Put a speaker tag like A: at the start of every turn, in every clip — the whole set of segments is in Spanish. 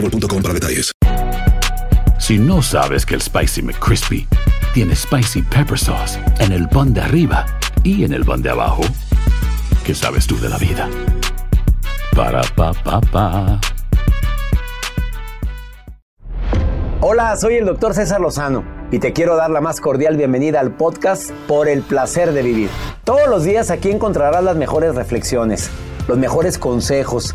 A: boostmobile.com para detalles.
B: Si no sabes que el Spicy McCrispy tiene Spicy Pepper Sauce en el pan de arriba y en el pan de abajo, ¿qué sabes tú de la vida? Para, pa, pa, pa.
C: Hola, soy el doctor César Lozano y te quiero dar la más cordial bienvenida al podcast Por el placer de vivir. Todos los días aquí encontrarás las mejores reflexiones, los mejores consejos,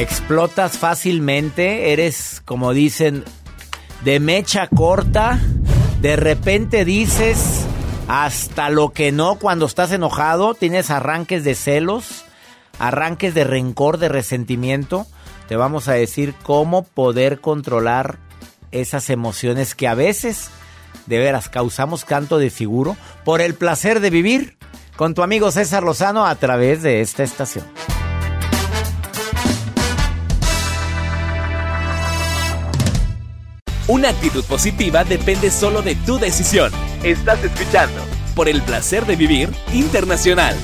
C: Explotas fácilmente, eres como dicen de mecha corta, de repente dices hasta lo que no cuando estás enojado, tienes arranques de celos, arranques de rencor, de resentimiento. Te vamos a decir cómo poder controlar esas emociones que a veces, de veras, causamos canto de figuro por el placer de vivir con tu amigo César Lozano a través de esta estación.
D: Una actitud positiva depende solo de tu decisión. Estás escuchando por el placer de vivir internacional.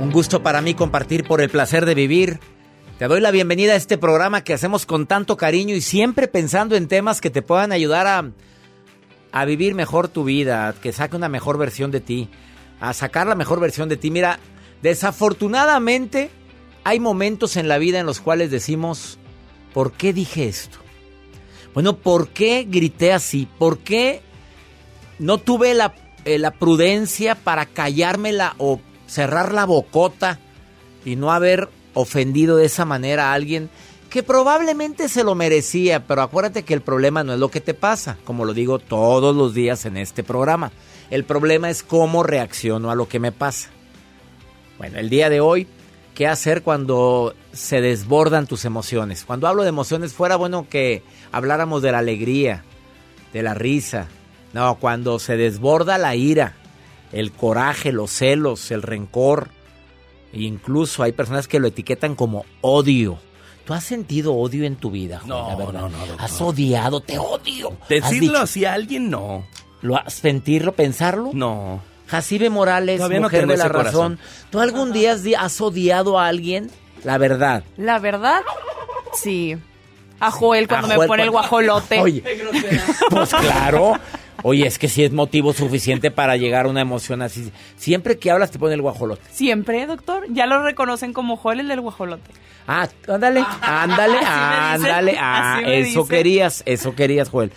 C: Un gusto para mí compartir por el placer de vivir. Te doy la bienvenida a este programa que hacemos con tanto cariño y siempre pensando en temas que te puedan ayudar a, a vivir mejor tu vida, que saque una mejor versión de ti, a sacar la mejor versión de ti. Mira, desafortunadamente hay momentos en la vida en los cuales decimos, ¿por qué dije esto? Bueno, ¿por qué grité así? ¿Por qué no tuve la, eh, la prudencia para callármela o cerrar la bocota y no haber ofendido de esa manera a alguien que probablemente se lo merecía, pero acuérdate que el problema no es lo que te pasa, como lo digo todos los días en este programa. El problema es cómo reacciono a lo que me pasa. Bueno, el día de hoy, ¿qué hacer cuando se desbordan tus emociones? Cuando hablo de emociones, fuera bueno que habláramos de la alegría, de la risa. No, cuando se desborda la ira, el coraje, los celos, el rencor. E incluso hay personas que lo etiquetan como odio. ¿Tú has sentido odio en tu vida? Juan,
E: No, no, no, doctor.
C: ¿Has odiado? Te odio. ¿Has
E: Decirlo
C: dicho-
E: así a alguien, no.
C: ¿Lo has sentirlo, pensarlo?
E: No.
C: Jacibe Morales,
E: Todavía
C: mujer de la razón.
E: corazón.
C: ¿Tú algún día has, di- has odiado a alguien? La verdad.
F: La verdad, sí. A Joel cuando
C: A
F: me pone el guajolote.
C: Oye, pues claro. Oye, es que sí es motivo suficiente para llegar a una emoción así. Siempre que hablas te pone el guajolote.
F: Siempre, doctor. Ya lo reconocen como Joel el del guajolote.
C: Ah, ándale, ándale,
F: Así me dicen,
C: ándale. Ah, eso
F: dicen.
C: querías, eso querías, Joel.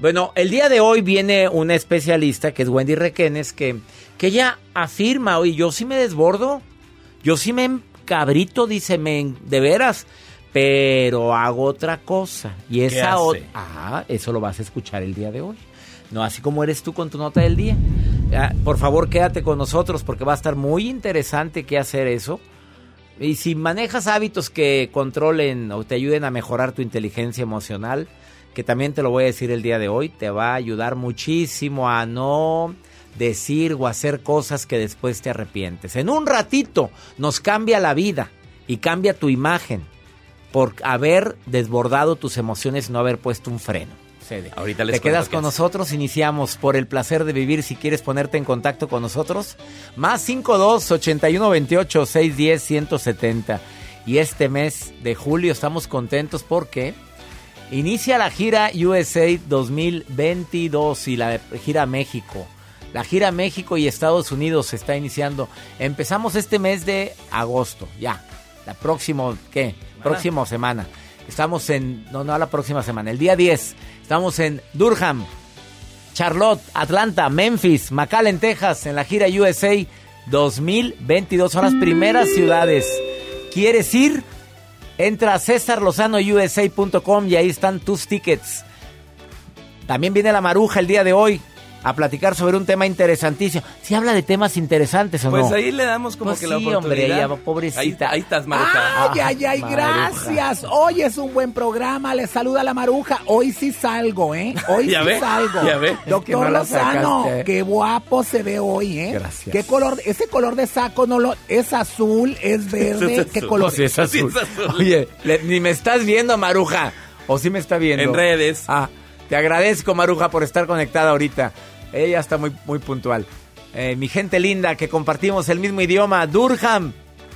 C: Bueno, el día de hoy viene una especialista que es Wendy Requenes que, que ella afirma, oye, yo sí me desbordo, yo sí me cabrito, dice, me, de veras, pero hago otra cosa. Y esa otra... Ah, eso lo vas a escuchar el día de hoy. No, así como eres tú con tu nota del día. Ah, por favor, quédate con nosotros porque va a estar muy interesante qué hacer eso. Y si manejas hábitos que controlen o te ayuden a mejorar tu inteligencia emocional, que también te lo voy a decir el día de hoy, te va a ayudar muchísimo a no decir o hacer cosas que después te arrepientes. En un ratito nos cambia la vida y cambia tu imagen por haber desbordado tus emociones y no haber puesto un freno.
D: Ahorita les
C: Te quedas con nosotros, iniciamos por el placer de vivir. Si quieres ponerte en contacto con nosotros, más 52 81 28 610 170. Y este mes de julio estamos contentos porque inicia la gira USA 2022 y la gira México. La gira México y Estados Unidos se está iniciando. Empezamos este mes de agosto, ya. La próxima, ¿qué? Próxima semana. Estamos en, no, no la próxima semana, el día 10. Estamos en Durham, Charlotte, Atlanta, Memphis, McAllen, Texas, en la gira USA 2022. Son las primeras ciudades. ¿Quieres ir? Entra a cesarlozanousa.com y ahí están tus tickets. También viene la maruja el día de hoy a platicar sobre un tema interesantísimo. Si habla de temas interesantes o
D: Pues
C: no.
D: ahí le damos como
C: Pues
D: que la
C: sí, hombre,
D: oportunidad.
C: ella, pobrecita.
D: Ahí, ahí estás, Maruja.
E: Ay, ay, ay,
C: Maruja.
E: gracias. Hoy es un buen programa. Le saluda la maruja. Hoy sí salgo, ¿eh? Hoy
D: Ya
E: sí
D: ve,
E: salgo.
D: ya ve.
E: Doctor
C: Es que no la
E: Lozano,
C: sacaste.
E: qué guapo se ve hoy, ¿eh?
C: Gracias.
E: ¿Qué color? Ese color de saco no lo es azul, es verde.
D: Es
E: ¿Qué
D: azul.
E: color?
C: Sí, es azul.
D: Sí, es azul.
C: Oye, le- ni me estás viendo, Maruja. ¿O sí me está viendo?
D: En redes.
C: Ah, te agradezco, Maruja, por estar conectada ahorita. Ella está muy, muy puntual. Eh, mi gente linda, que compartimos el mismo idioma. Durham,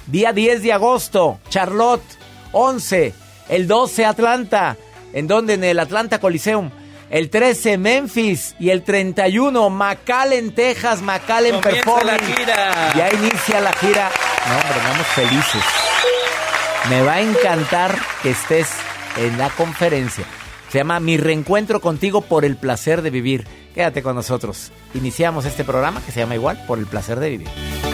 C: día 10 de agosto. Charlotte, 11. El 12, Atlanta. ¿En dónde? En el Atlanta Coliseum. El 13, Memphis. Y el 31, McAllen, Texas. McAllen Performing.
D: la gira.
C: Ya inicia la gira. No, hombre, vamos felices. Me va a encantar que estés en la conferencia. Se llama Mi reencuentro contigo por el placer de vivir. Quédate con nosotros. Iniciamos este programa que se llama igual por el placer de vivir.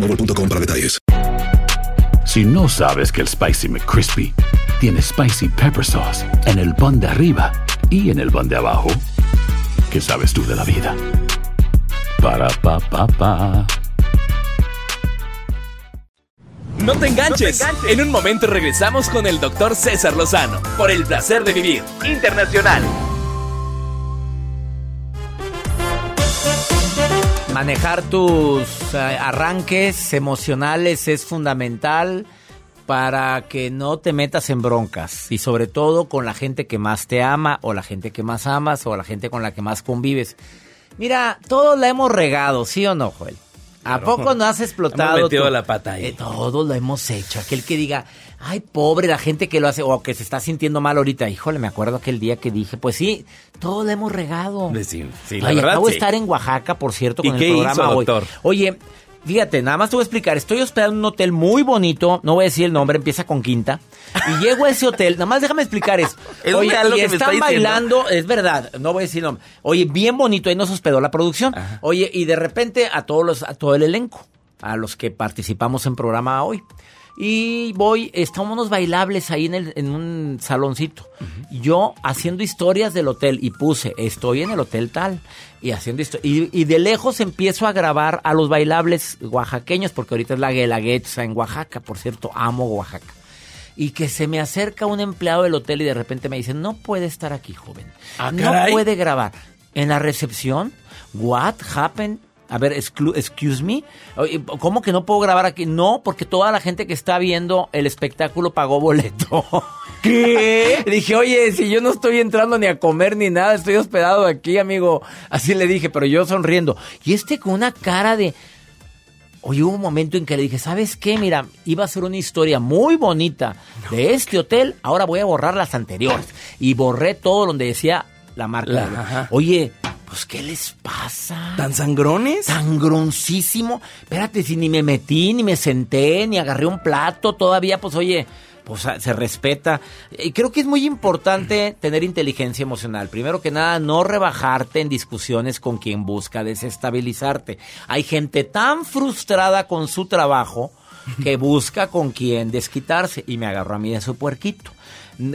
A: boostmobile.com para detalles.
B: Si no sabes que el Spicy McCrispy tiene Spicy Pepper Sauce en el pan de arriba y en el pan de abajo, ¿qué sabes tú de la vida? Para, pa, pa, pa.
D: No te enganches. En un momento regresamos con el doctor César Lozano por el placer de vivir internacional.
C: Manejar tus eh, arranques emocionales es fundamental para que no te metas en broncas y sobre todo con la gente que más te ama o la gente que más amas o la gente con la que más convives. Mira, todos la hemos regado, ¿sí o no, Joel? ¿A poco no has explotado?
D: Hemos metido la pata ahí.
C: Eh, todos lo hemos hecho. Aquel que diga, ay, pobre la gente que lo hace o que se está sintiendo mal ahorita. Híjole, me acuerdo aquel día que dije, pues sí, todos lo hemos regado.
D: Sí, sí, la verdad,
C: acabo de estar en Oaxaca, por cierto,
D: ¿Y
C: con
D: qué
C: el programa
D: hizo,
C: hoy.
D: doctor?
C: Oye, fíjate, nada más te voy a explicar. Estoy hospedado en un hotel muy bonito, no voy a decir el nombre, empieza con quinta. Y llego a ese hotel, nada más déjame explicar eso.
D: Es
C: Oye,
D: lo
C: y
D: que me está
C: están
D: diciendo.
C: bailando, es verdad, no voy a decir el nombre. Oye, bien bonito, ahí nos hospedó la producción. Oye, y de repente a todos los, a todo el elenco, a los que participamos en programa hoy. Y voy, estamos unos bailables ahí en, el, en un saloncito. Yo haciendo historias del hotel y puse, estoy en el hotel tal. Y haciendo histo- y, y de lejos empiezo a grabar a los bailables oaxaqueños, porque ahorita es la Guelaguetza en Oaxaca, por cierto, amo Oaxaca. Y que se me acerca un empleado del hotel y de repente me dice, no puede estar aquí, joven.
D: Ah,
C: no
D: caray.
C: puede grabar. En la recepción, what happened? A ver, excuse me. ¿Cómo que no puedo grabar aquí? No, porque toda la gente que está viendo el espectáculo pagó boleto. ¿Qué? dije, oye, si yo no estoy entrando ni a comer ni nada, estoy hospedado aquí, amigo. Así le dije, pero yo sonriendo. Y este con una cara de... Oye, hubo un momento en que le dije, ¿sabes qué? Mira, iba a ser una historia muy bonita de este hotel, ahora voy a borrar las anteriores. Y borré todo donde decía la marca.
D: La-.
C: Oye, pues, ¿qué les pasa?
D: ¿Tan sangrones?
C: sangroncísimo. Espérate, si ni me metí, ni me senté, ni agarré un plato, todavía, pues oye, pues se respeta. Y creo que es muy importante tener inteligencia emocional. Primero que nada, no rebajarte en discusiones con quien busca desestabilizarte. Hay gente tan frustrada con su trabajo que busca con quien desquitarse. Y me agarró a mí de su puerquito.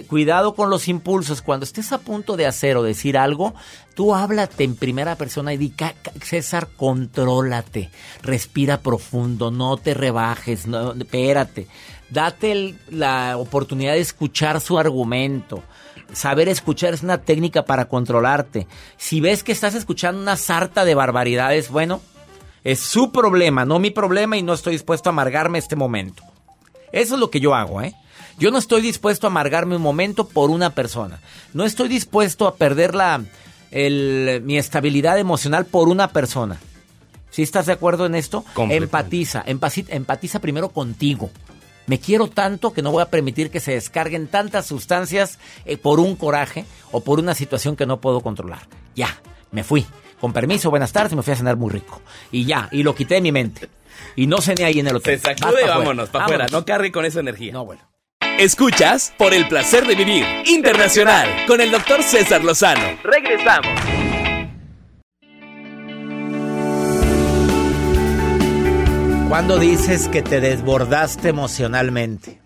C: Cuidado con los impulsos. Cuando estés a punto de hacer o decir algo, tú háblate en primera persona y di, "Ca- ca- César, contrólate. Respira profundo, no te rebajes, no, espérate. Date el- la oportunidad de escuchar su argumento. Saber escuchar es una técnica para controlarte. Si ves que estás escuchando una sarta de barbaridades, bueno, es su problema, no mi problema y no estoy dispuesto a amargarme este momento. Eso es lo que yo hago, ¿eh? Yo no estoy dispuesto a amargarme un momento por una persona. No estoy dispuesto a perder la, el- mi estabilidad emocional por una persona. ¿Sí estás de acuerdo en esto? Empatiza, empati- empatiza primero contigo. Me quiero tanto que no voy a permitir que se descarguen tantas sustancias eh, por un coraje o por una situación que no puedo controlar. Ya, me fui. Con permiso, buenas tardes, me fui a cenar muy rico. Y ya, y lo quité de mi mente. Y no cené ahí en el hotel.
D: Se sacude,
C: pa' fuera.
D: vámonos, para afuera. No cargue con esa energía.
C: No, bueno.
D: Escuchas por el placer de vivir internacional con el doctor César Lozano. Regresamos.
C: ¿Cuándo dices que te desbordaste emocionalmente?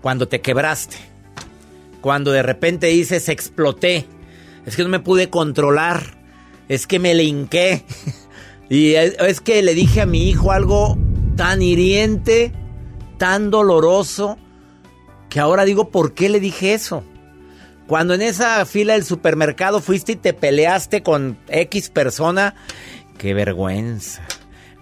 C: Cuando te quebraste. Cuando de repente dices exploté. Es que no me pude controlar. Es que me le hinqué. Y es, es que le dije a mi hijo algo tan hiriente, tan doloroso, que ahora digo, ¿por qué le dije eso? Cuando en esa fila del supermercado fuiste y te peleaste con X persona, qué vergüenza.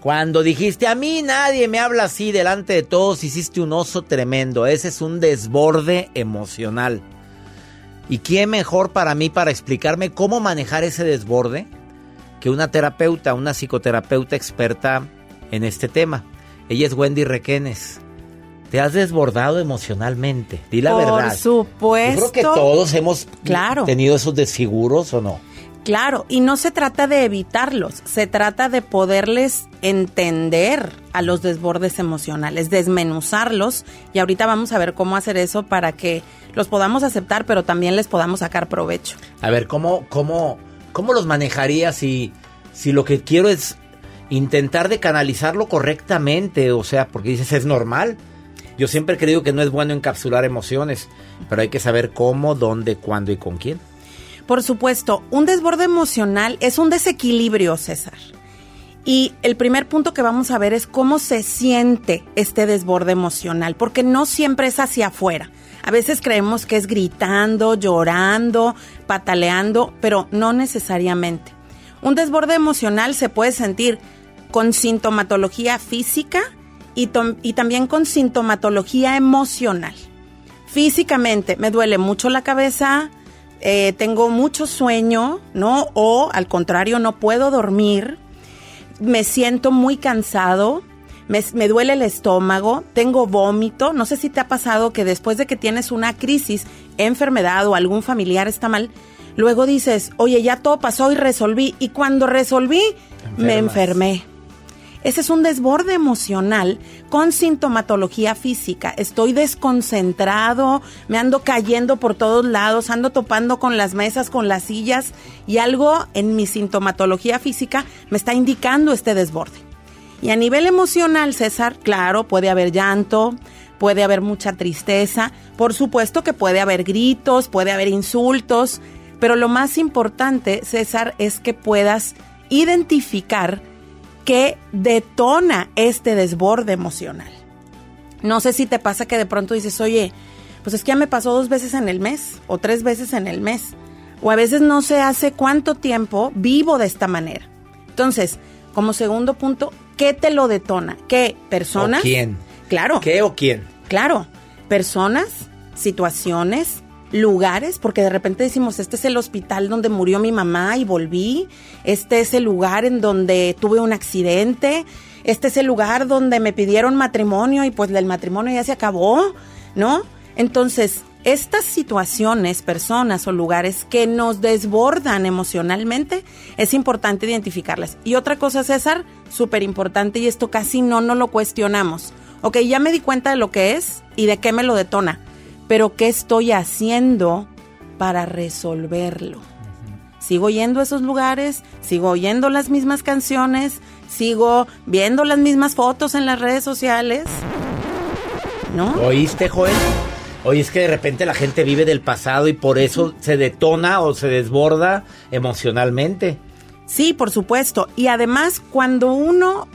C: Cuando dijiste, a mí nadie me habla así delante de todos, hiciste un oso tremendo. Ese es un desborde emocional. ¿Y quién mejor para mí para explicarme cómo manejar ese desborde que una terapeuta, una psicoterapeuta experta en este tema? Ella es Wendy Requenes. ¿Te has desbordado emocionalmente? Di la
F: Por
C: verdad.
F: supuesto.
C: Yo creo que todos hemos
F: Claro.
C: tenido esos desfiguros o no.
F: Claro, y no se trata de evitarlos, se trata de poderles entender a los desbordes emocionales, desmenuzarlos y ahorita vamos a ver cómo hacer eso para que los podamos aceptar, pero también les podamos sacar provecho.
C: A ver, ¿cómo, cómo, cómo los manejaría si, si lo que quiero es intentar de canalizarlo correctamente? O sea, porque dices, es normal. Yo siempre he creído que no es bueno encapsular emociones, pero hay que saber cómo, dónde, cuándo y con quién.
F: Por supuesto, un desborde emocional es un desequilibrio, César. Y el primer punto que vamos a ver es cómo se siente este desborde emocional, porque no siempre es hacia afuera. A veces creemos que es gritando, llorando, pataleando, pero no necesariamente. Un desborde emocional se puede sentir con sintomatología física y, y también con sintomatología emocional. Físicamente me duele mucho la cabeza, eh, tengo mucho sueño, ¿no? O al contrario, no puedo dormir, me siento muy cansado, me, me duele el estómago, tengo vómito. No sé si te ha pasado que después de que tienes una crisis, enfermedad o algún familiar está mal, luego dices, oye, ya todo pasó y resolví. Y cuando resolví, me enfermé. Ese es un desborde emocional con sintomatología física. Estoy desconcentrado, me ando cayendo por todos lados, ando topando con las mesas, con las sillas y algo en mi sintomatología física me está indicando este desborde. Y a nivel emocional, César, claro, puede haber llanto, puede haber mucha tristeza, por supuesto que puede haber gritos, puede haber insultos, pero lo más importante, César, es que puedas identificar qué detona este desborde emocional. No sé si te pasa que de pronto dices, oye, pues es que ya me pasó dos veces en el mes o tres veces en el mes. O a veces no sé hace cuánto tiempo vivo de esta manera. Entonces, como segundo punto, ¿qué te lo detona? ¿Qué personas?
C: ¿O quién?
F: Claro.
C: ¿Qué o quién?
F: Claro, personas, situaciones, lugares, porque de repente decimos, este es el hospital donde murió mi mamá y volví, este es el lugar en donde tuve un accidente, este es el lugar donde me pidieron matrimonio y pues el matrimonio ya se acabó, ¿no? Entonces, estas situaciones, personas o lugares que nos desbordan emocionalmente, es importante identificarlas. Y otra cosa, César, súper importante, y esto casi no nos lo cuestionamos. Ok, ya me di cuenta de lo que es y de qué me lo detona, pero ¿qué estoy haciendo para resolverlo? Sigo yendo a esos lugares, sigo oyendo las mismas canciones, sigo viendo las mismas fotos en las redes sociales. ¿No?
C: ¿Oíste, Joel? Oye, es que de repente la gente vive del pasado y por eso se detona o se desborda emocionalmente.
F: Sí, por supuesto. Y además, cuando uno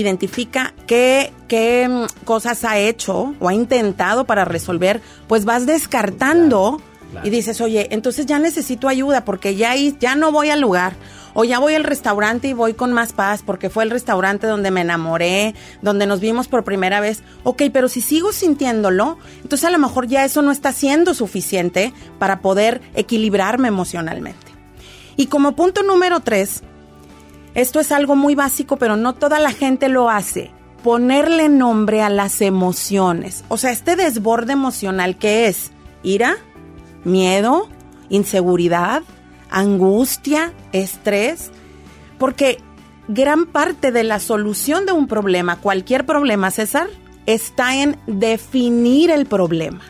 F: identifica qué, qué mm, cosas ha hecho o ha intentado para resolver, pues vas descartando y dices, oye, entonces ya necesito ayuda porque ya, ya no voy al lugar. O ya voy al restaurante y voy con más paz porque fue el restaurante donde me enamoré, donde nos vimos por primera vez. Ok, pero si sigo sintiéndolo, entonces a lo mejor ya eso no está siendo suficiente para poder equilibrarme emocionalmente. Y como punto número tres, esto es algo muy básico, pero no toda la gente lo hace. Ponerle nombre a las emociones. O sea, este desborde emocional que es ira, miedo, inseguridad, angustia, estrés, porque gran parte de la solución de un problema, cualquier problema, César, está en definir el problema.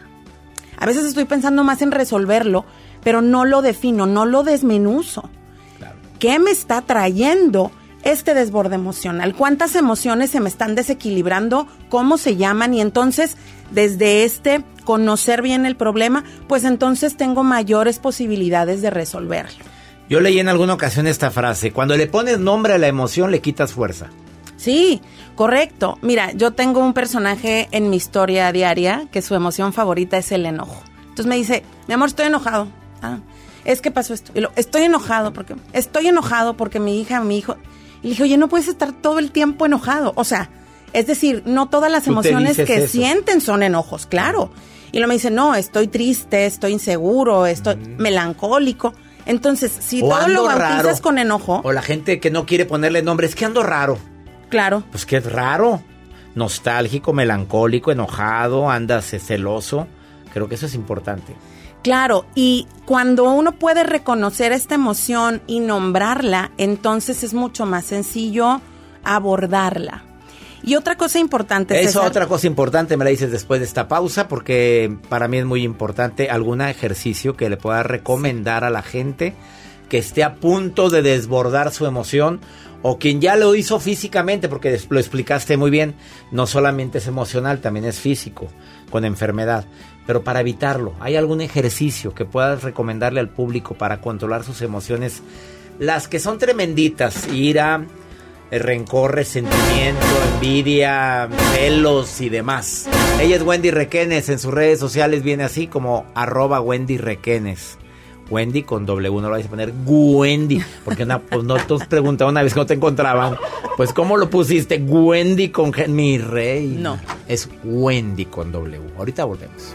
F: A veces estoy pensando más en resolverlo, pero no lo defino, no lo desmenuzo. ¿Qué me está trayendo este desborde emocional? ¿Cuántas emociones se me están desequilibrando? ¿Cómo se llaman? Y entonces, desde este conocer bien el problema, pues entonces tengo mayores posibilidades de resolverlo.
C: Yo leí en alguna ocasión esta frase, cuando le pones nombre a la emoción le quitas fuerza.
F: Sí, correcto. Mira, yo tengo un personaje en mi historia diaria que su emoción favorita es el enojo. Entonces me dice, mi amor, estoy enojado. Ah, es que pasó esto. Y lo, estoy enojado porque estoy enojado porque mi hija, mi hijo. Y le dije, oye, no puedes estar todo el tiempo enojado. O sea, es decir, no todas las emociones que sienten son enojos, claro. Y luego me dice, no, estoy triste, estoy inseguro, estoy melancólico. Entonces, si todo lo bautizas con enojo.
C: O la gente que no quiere ponerle nombre, es que ando raro.
F: Claro.
C: Pues que es raro. Nostálgico, melancólico, enojado, andas celoso. Creo que eso es importante.
F: Claro, y cuando uno puede reconocer esta emoción y nombrarla, entonces es mucho más sencillo abordarla. Y otra cosa importante.
C: Eso, otra cosa importante, me la dices después de esta pausa, porque para mí es muy importante algún ejercicio que le pueda recomendar a la gente que esté a punto de desbordar su emoción o quien ya lo hizo físicamente, porque lo explicaste muy bien, no solamente es emocional, también es físico, con enfermedad. Pero para evitarlo, ¿hay algún ejercicio que puedas recomendarle al público para controlar sus emociones? Las que son tremenditas, ira, el rencor, resentimiento, envidia, celos y demás. Ella es Wendy Requenes, en sus redes sociales viene así como arroba Wendy Requenes. Wendy con W, no lo vais a poner Wendy, porque no, pues no te preguntaba una vez que no te encontraban, pues ¿cómo lo pusiste? Wendy con mi rey.
F: No.
C: Es Wendy con W. Ahorita volvemos.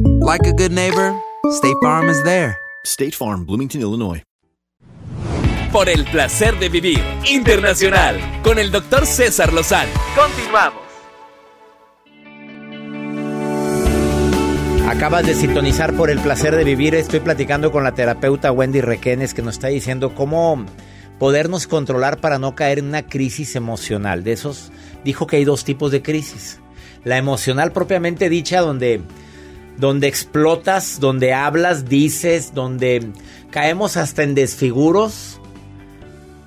G: like a good neighbor, State Farm is there.
H: State Farm, Bloomington, Illinois.
D: Por el placer de vivir internacional con el doctor César Lozano. Continuamos.
C: Acabas de sintonizar por el placer de vivir. Estoy platicando con la terapeuta Wendy Requenes que nos está diciendo cómo podernos controlar para no caer en una crisis emocional. De esos dijo que hay dos tipos de crisis. La emocional propiamente dicha donde donde explotas, donde hablas, dices, donde caemos hasta en desfiguros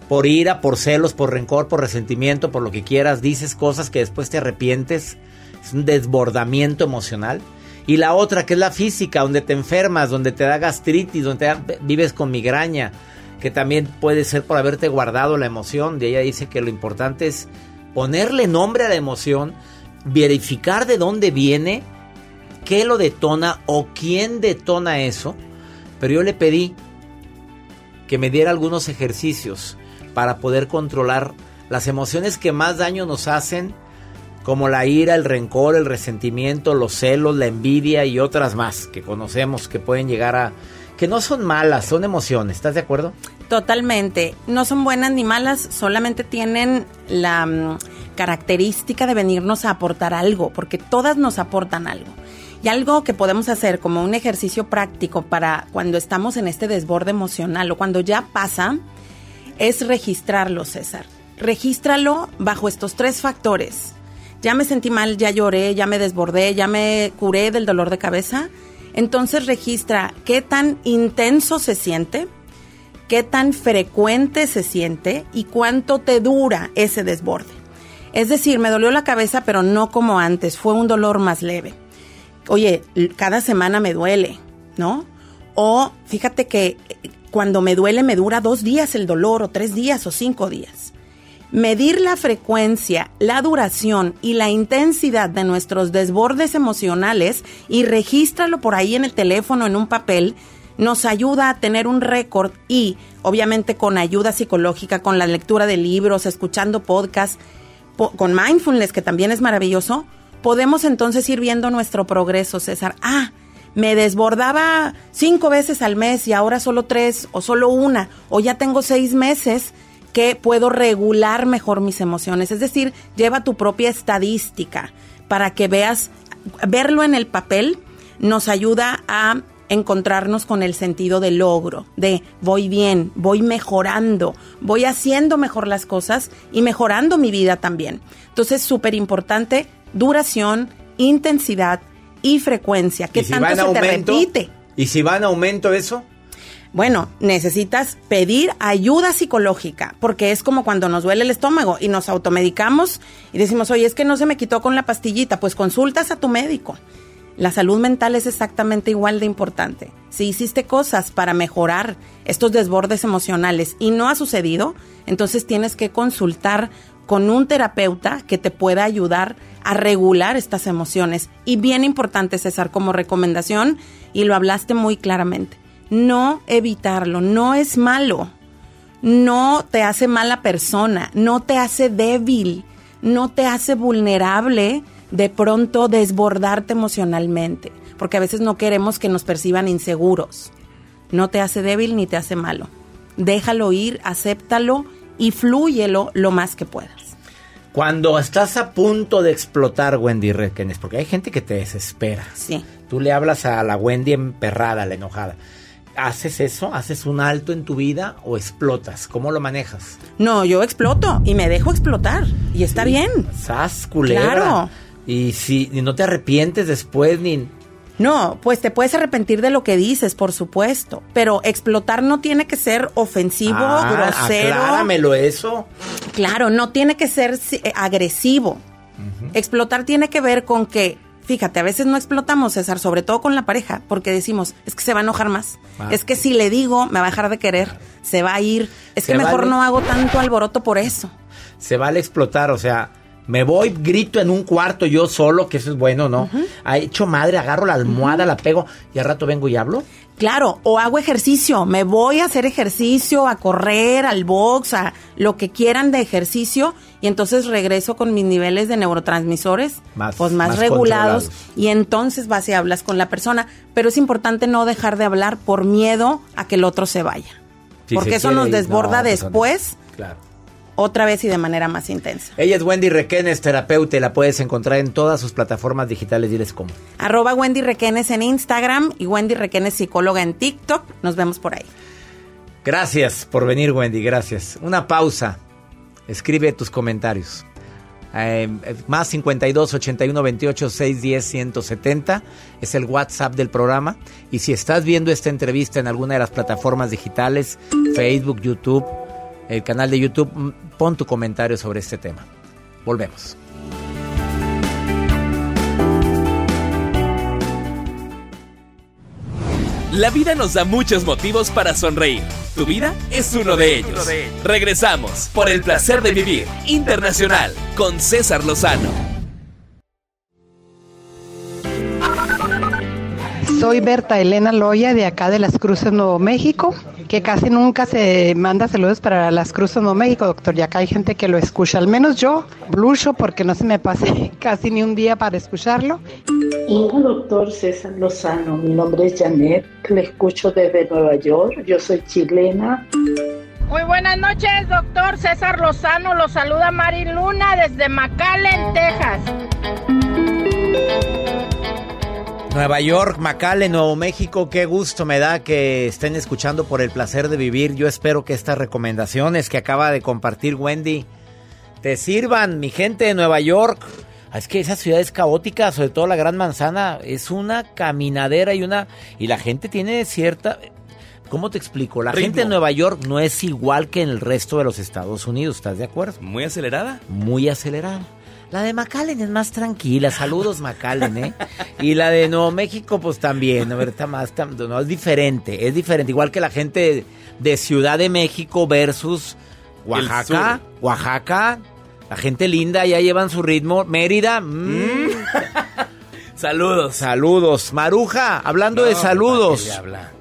C: por ira, por celos, por rencor, por resentimiento, por lo que quieras, dices cosas que después te arrepientes. Es un desbordamiento emocional. Y la otra, que es la física, donde te enfermas, donde te da gastritis, donde te vives con migraña, que también puede ser por haberte guardado la emoción. De ella dice que lo importante es ponerle nombre a la emoción, verificar de dónde viene, qué lo detona o quién detona eso. Pero yo le pedí que me diera algunos ejercicios para poder controlar las emociones que más daño nos hacen, como la ira, el rencor, el resentimiento, los celos, la envidia y otras más que conocemos que pueden llegar a... que no son malas, son emociones, ¿estás de acuerdo?
F: Totalmente. No son buenas ni malas, solamente tienen la mm, característica de venirnos a aportar algo, porque todas nos aportan algo. Y algo que podemos hacer como un ejercicio práctico para cuando estamos en este desborde emocional o cuando ya pasa, es registrarlo, César. Regístralo bajo estos tres factores. Ya me sentí mal, ya lloré, ya me desbordé, ya me curé del dolor de cabeza. Entonces registra qué tan intenso se siente, qué tan frecuente se siente y cuánto te dura ese desborde. Es decir, me dolió la cabeza, pero no como antes, fue un dolor más leve. Oye, cada semana me duele, ¿no? O fíjate que eh, cuando me duele me dura dos días el dolor, o tres días, o cinco días. Medir la frecuencia, la duración y la intensidad de nuestros desbordes emocionales y regístralo por ahí en el teléfono, en un papel, nos ayuda a tener un récord y, obviamente, con ayuda psicológica, con la lectura de libros, escuchando podcasts, po- con mindfulness, que también es maravilloso, podemos entonces ir viendo nuestro progreso, César. Ah, me desbordaba cinco veces al mes y ahora solo tres o solo una, o ya tengo seis meses que puedo regular mejor mis emociones. Es decir, lleva tu propia estadística para que veas, verlo en el papel nos ayuda a encontrarnos con el sentido de logro, de voy bien, voy mejorando, voy haciendo mejor las cosas y mejorando mi vida también. Entonces, súper importante, duración, intensidad y frecuencia. ¿Qué
C: ¿Y si
F: tanto se te repite?
C: ¿Y si va en aumento eso?
F: Bueno, necesitas pedir ayuda psicológica, porque es como cuando nos duele el estómago y nos automedicamos y decimos, oye, es que no se me quitó con la pastillita, pues consultas a tu médico. La salud mental es exactamente igual de importante. Si hiciste cosas para mejorar estos desbordes emocionales y no ha sucedido, entonces tienes que consultar con un terapeuta que te pueda ayudar a regular estas emociones. Y bien importante, César, como recomendación, y lo hablaste muy claramente, no evitarlo, no es malo, no te hace mala persona, no te hace débil, no te hace vulnerable de pronto desbordarte emocionalmente, porque a veces no queremos que nos perciban inseguros. No te hace débil ni te hace malo. Déjalo ir, acéptalo y flúyelo lo más que puedas.
C: Cuando estás a punto de explotar, Wendy Requenes, porque hay gente que te desespera.
F: Sí.
C: Tú le hablas a la Wendy emperrada, la enojada. ¿Haces eso? ¿Haces un alto en tu vida o explotas? ¿Cómo lo manejas?
F: No, yo exploto y me dejo explotar y está bien.
C: Sas, culebra.
F: Claro.
C: Y si y no te arrepientes después ni...
F: No, pues te puedes arrepentir de lo que dices, por supuesto, pero explotar no tiene que ser ofensivo,
C: Ah,
F: grosero.
C: acláramelo eso.
F: Claro, no tiene que ser eh, agresivo. Explotar tiene que ver con que, fíjate, a veces no explotamos, César, sobre todo con la pareja, porque decimos, es que se va a enojar más.
C: Ah.
F: Es que si le digo, me va a dejar de querer, se va a ir. Es que mejor
C: vale.
F: no hago tanto alboroto por eso.
C: se vale explotar, o sea, me voy, grito en un cuarto yo solo, que eso es bueno, ¿no? Ha hecho madre, agarro la almohada, la pego y al rato vengo y hablo.
F: Claro, o hago ejercicio, me voy a hacer ejercicio, a correr, al box, a lo que quieran de ejercicio y entonces regreso con mis niveles de neurotransmisores
C: Más-
F: pues más,
C: más
F: regulados y entonces vas y hablas con la persona, pero es importante no dejar de hablar por miedo a que el otro se vaya.
C: Si
F: porque eso nos
C: ir,
F: desborda
C: no, pues,
F: después
C: Claro.
F: Otra vez y de manera más intensa.
C: Ella es Wendy Requenes, terapeuta, y la puedes encontrar en todas sus plataformas digitales. Diles cómo.
F: Arroba Wendy Requenes en Instagram y Wendy Requenes psicóloga en TikTok. Nos vemos por ahí.
C: Gracias por venir, Wendy, gracias. Una pausa. Escribe tus comentarios. Eh, más 52 81 28 610 170 es el WhatsApp del programa. Y si estás viendo esta entrevista en alguna de las plataformas digitales, Facebook, YouTube, el canal de YouTube, mm, pon tu comentario sobre este tema. Volvemos.
D: La vida nos da muchos motivos para sonreír. Tu vida es uno de ellos. Regresamos por el placer de vivir internacional con César Lozano.
I: Soy Berta Elena Loya de acá de Las Cruces, Nuevo México, que casi nunca se manda saludos para Las Cruces, Nuevo México, doctor. Ya acá hay gente que lo escucha, al menos yo, blucho porque no se me pase casi ni un día para escucharlo.
J: Hola, doctor César Lozano. Mi nombre es Janet, le escucho desde Nueva York. Yo soy chilena.
K: Muy buenas noches, doctor César Lozano. Lo saluda Mari Luna desde McAllen, Texas.
C: Nueva York, McAllen, Nuevo México, qué gusto me da que estén escuchando por el placer de vivir. Yo espero que estas recomendaciones que acaba de compartir Wendy te sirvan, mi gente de Nueva York. Ah, Es que esa ciudad es caótica, sobre todo la Gran Manzana, es una caminadera y una y la gente tiene cierta ¿Cómo te explico? La
D: Ritmo.
C: gente de Nueva York no es igual que en el resto de los Estados Unidos, ¿estás de acuerdo?
D: ¿Muy acelerada?
C: Muy acelerada. La de McAllen es más tranquila. Saludos, McAllen, ¿eh? Y la de Nuevo México, pues también. A ver, está más. No, es diferente. Es diferente. Igual que la gente de Ciudad de México versus Oaxaca. Oaxaca. La gente linda, ya llevan su ritmo. Mérida. mm.
D: Saludos.
C: Saludos. Maruja, hablando
D: No,
C: de
D: ¿para
C: saludos.
D: habla?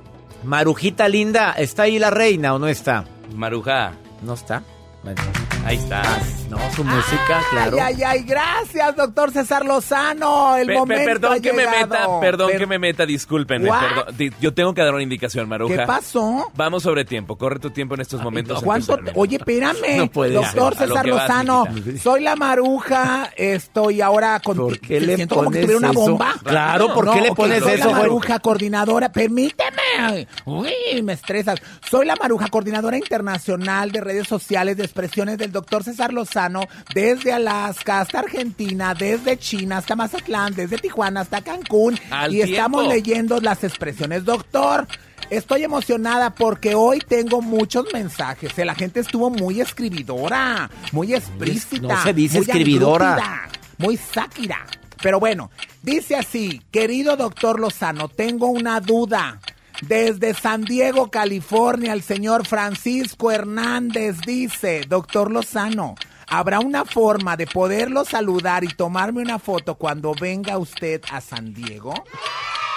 C: Marujita linda, ¿está ahí la reina o no está?
D: Maruja.
C: ¿No está? Bueno.
D: Ahí está.
C: No, su música, claro.
E: Ay, ay, ay, gracias, doctor César Lozano. El
D: Pe- pe-
E: momento
D: perdón
E: ha
D: que me meta, perdón
E: Per-
D: que me meta, discúlpenme. Perdón. Yo tengo que dar una indicación, Maruja.
E: ¿Qué pasó?
D: Vamos sobre tiempo, corre tu tiempo en estos momentos. en
E: ¿Cuánto? Oye, espérame.
D: No puede
E: Doctor
D: ser.
E: César
D: vas,
E: Lozano, soy la maruja, estoy ahora con...
C: ¿Por qué le
E: siento como que
C: pones
E: tuviera una
C: eso?
E: bomba.
C: Claro, ¿por qué le pones
E: soy
C: eso,
E: la
C: güey?
E: maruja coordinadora, permíteme. Uy, me estresas. Soy la maruja coordinadora internacional de redes sociales de expresiones del doctor César Lozano desde Alaska hasta Argentina, desde China hasta Mazatlán, desde Tijuana hasta Cancún.
D: Al
E: y estamos leyendo las expresiones. Doctor, estoy emocionada porque hoy tengo muchos mensajes. La gente estuvo muy escribidora, muy explícita.
C: no se dice
E: muy
C: escribidora.
E: Muy sáquira. Pero bueno, dice así, querido doctor Lozano, tengo una duda. Desde San Diego, California, el señor Francisco Hernández dice, doctor Lozano, ¿habrá una forma de poderlo saludar y tomarme una foto cuando venga usted a San Diego?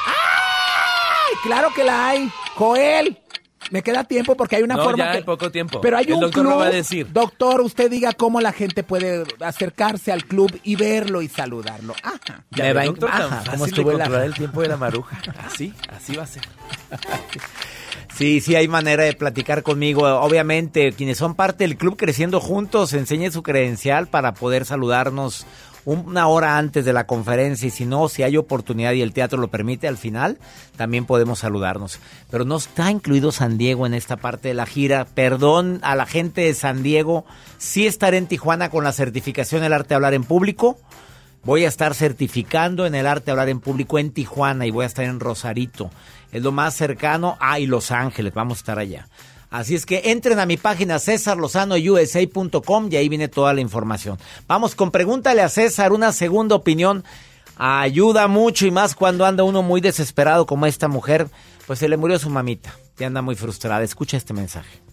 E: ¡Ay! Claro que la hay. Joel, me queda tiempo porque hay una
D: No,
E: forma
D: ya
E: que...
D: hay poco tiempo.
E: Pero hay
D: El
E: un
D: doctor
E: club.
D: lo va a decir.
E: Doctor, usted diga cómo la gente puede acercarse al club y verlo y saludarlo. Ajá.
D: Ya
C: Me va
D: tan
C: Ajá, ¿cómo
D: de
C: estuvo el
D: controlar
C: ajá?
D: el tiempo de la maruja. Así, así va a ser.
C: Sí, sí hay manera de platicar conmigo. Obviamente, quienes son parte del club Creciendo Juntos, enseñen su credencial para poder saludarnos una hora antes de la conferencia y si no, si hay oportunidad y el teatro lo permite al final, también podemos saludarnos. Pero no está incluido San Diego en esta parte de la gira. Perdón a la gente de San Diego, sí estaré en Tijuana con la certificación del arte de hablar en público. Voy a estar certificando en el arte de hablar en público en Tijuana y voy a estar en Rosarito. Es lo más cercano. Ah, y Los Ángeles, vamos a estar allá. Así es que entren a mi página cesarlozanousa.com y ahí viene toda la información. Vamos con pregúntale a César, una segunda opinión. Ayuda mucho y más cuando anda uno muy desesperado como esta mujer. Pues se le murió su mamita y anda muy frustrada. Escucha este mensaje.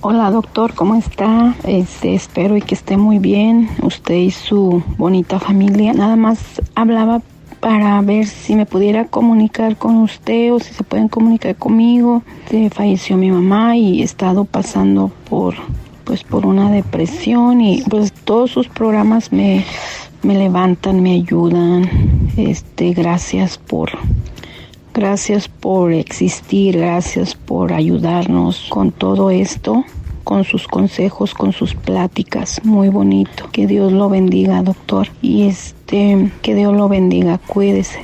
L: Hola doctor, ¿cómo está? Este, espero y que esté muy bien, usted y su bonita familia. Nada más hablaba para ver si me pudiera comunicar con usted o si se pueden comunicar conmigo. Se falleció mi mamá y he estado pasando por pues por una depresión y pues todos sus programas me, me levantan, me ayudan. Este, gracias por Gracias por existir, gracias por ayudarnos con todo esto, con sus consejos, con sus pláticas. Muy bonito. Que Dios lo bendiga, doctor. Y este, que Dios lo bendiga. Cuídese.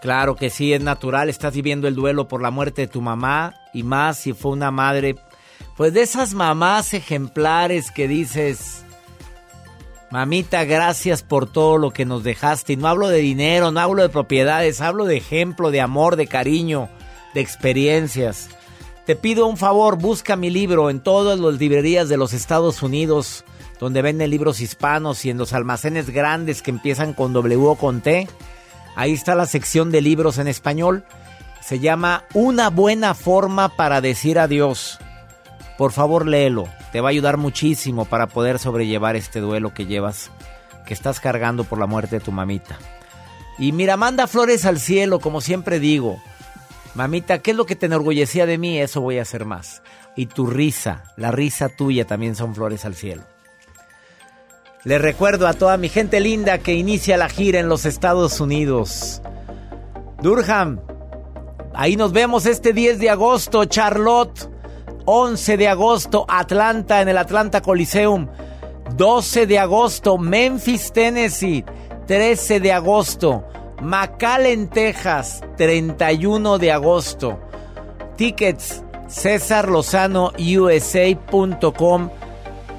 C: Claro que sí, es natural. Estás viviendo el duelo por la muerte de tu mamá y más si fue una madre, pues de esas mamás ejemplares que dices, Mamita, gracias por todo lo que nos dejaste. Y no hablo de dinero, no hablo de propiedades, hablo de ejemplo, de amor, de cariño, de experiencias. Te pido un favor, busca mi libro en todas las librerías de los Estados Unidos, donde venden libros hispanos y en los almacenes grandes que empiezan con W o con T. Ahí está la sección de libros en español. Se llama Una buena forma para decir adiós. Por favor, léelo. Te va a ayudar muchísimo para poder sobrellevar este duelo que llevas, que estás cargando por la muerte de tu mamita. Y mira, manda flores al cielo, como siempre digo. Mamita, ¿qué es lo que te enorgullecía de mí? Eso voy a hacer más. Y tu risa, la risa tuya también son flores al cielo. Les recuerdo a toda mi gente linda que inicia la gira en los Estados Unidos. Durham, ahí nos vemos este 10 de agosto, Charlotte. 11 de agosto, Atlanta en el Atlanta Coliseum. 12 de agosto, Memphis, Tennessee. 13 de agosto, McAllen, Texas. 31 de agosto. Tickets, César Lozano USA.com.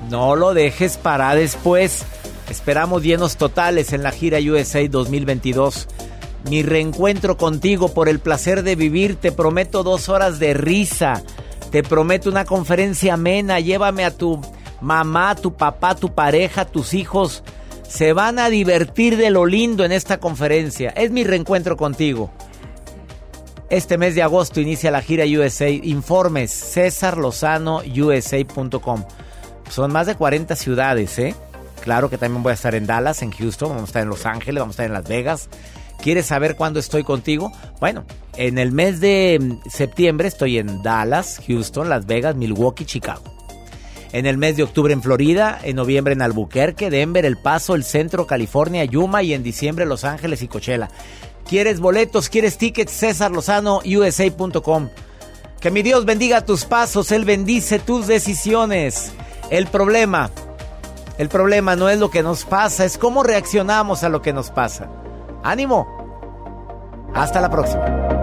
C: No lo dejes para después. Esperamos llenos totales en la gira USA 2022. Mi reencuentro contigo por el placer de vivir. Te prometo dos horas de risa te prometo una conferencia amena. Llévame a tu mamá, tu papá, tu pareja, tus hijos. Se van a divertir de lo lindo en esta conferencia. Es mi reencuentro contigo. Este mes de agosto inicia la gira USA. Informes USA.com. Son más de 40 ciudades, ¿eh? Claro que también voy a estar en Dallas, en Houston, vamos a estar en Los Ángeles, vamos a estar en Las Vegas. ¿Quieres saber cuándo estoy contigo? Bueno, en el mes de mm, septiembre estoy en Dallas, Houston, Las Vegas, Milwaukee, Chicago. En el mes de octubre en Florida, en noviembre en Albuquerque, Denver, El Paso, el Centro, California, Yuma y en diciembre Los Ángeles y Coachella. ¿Quieres boletos? ¿Quieres tickets? César Lozano, USA.com. Que mi Dios bendiga tus pasos, Él bendice tus decisiones. El problema, el problema no es lo que nos pasa, es cómo reaccionamos a lo que nos pasa. ¡Ánimo! Hasta la próxima.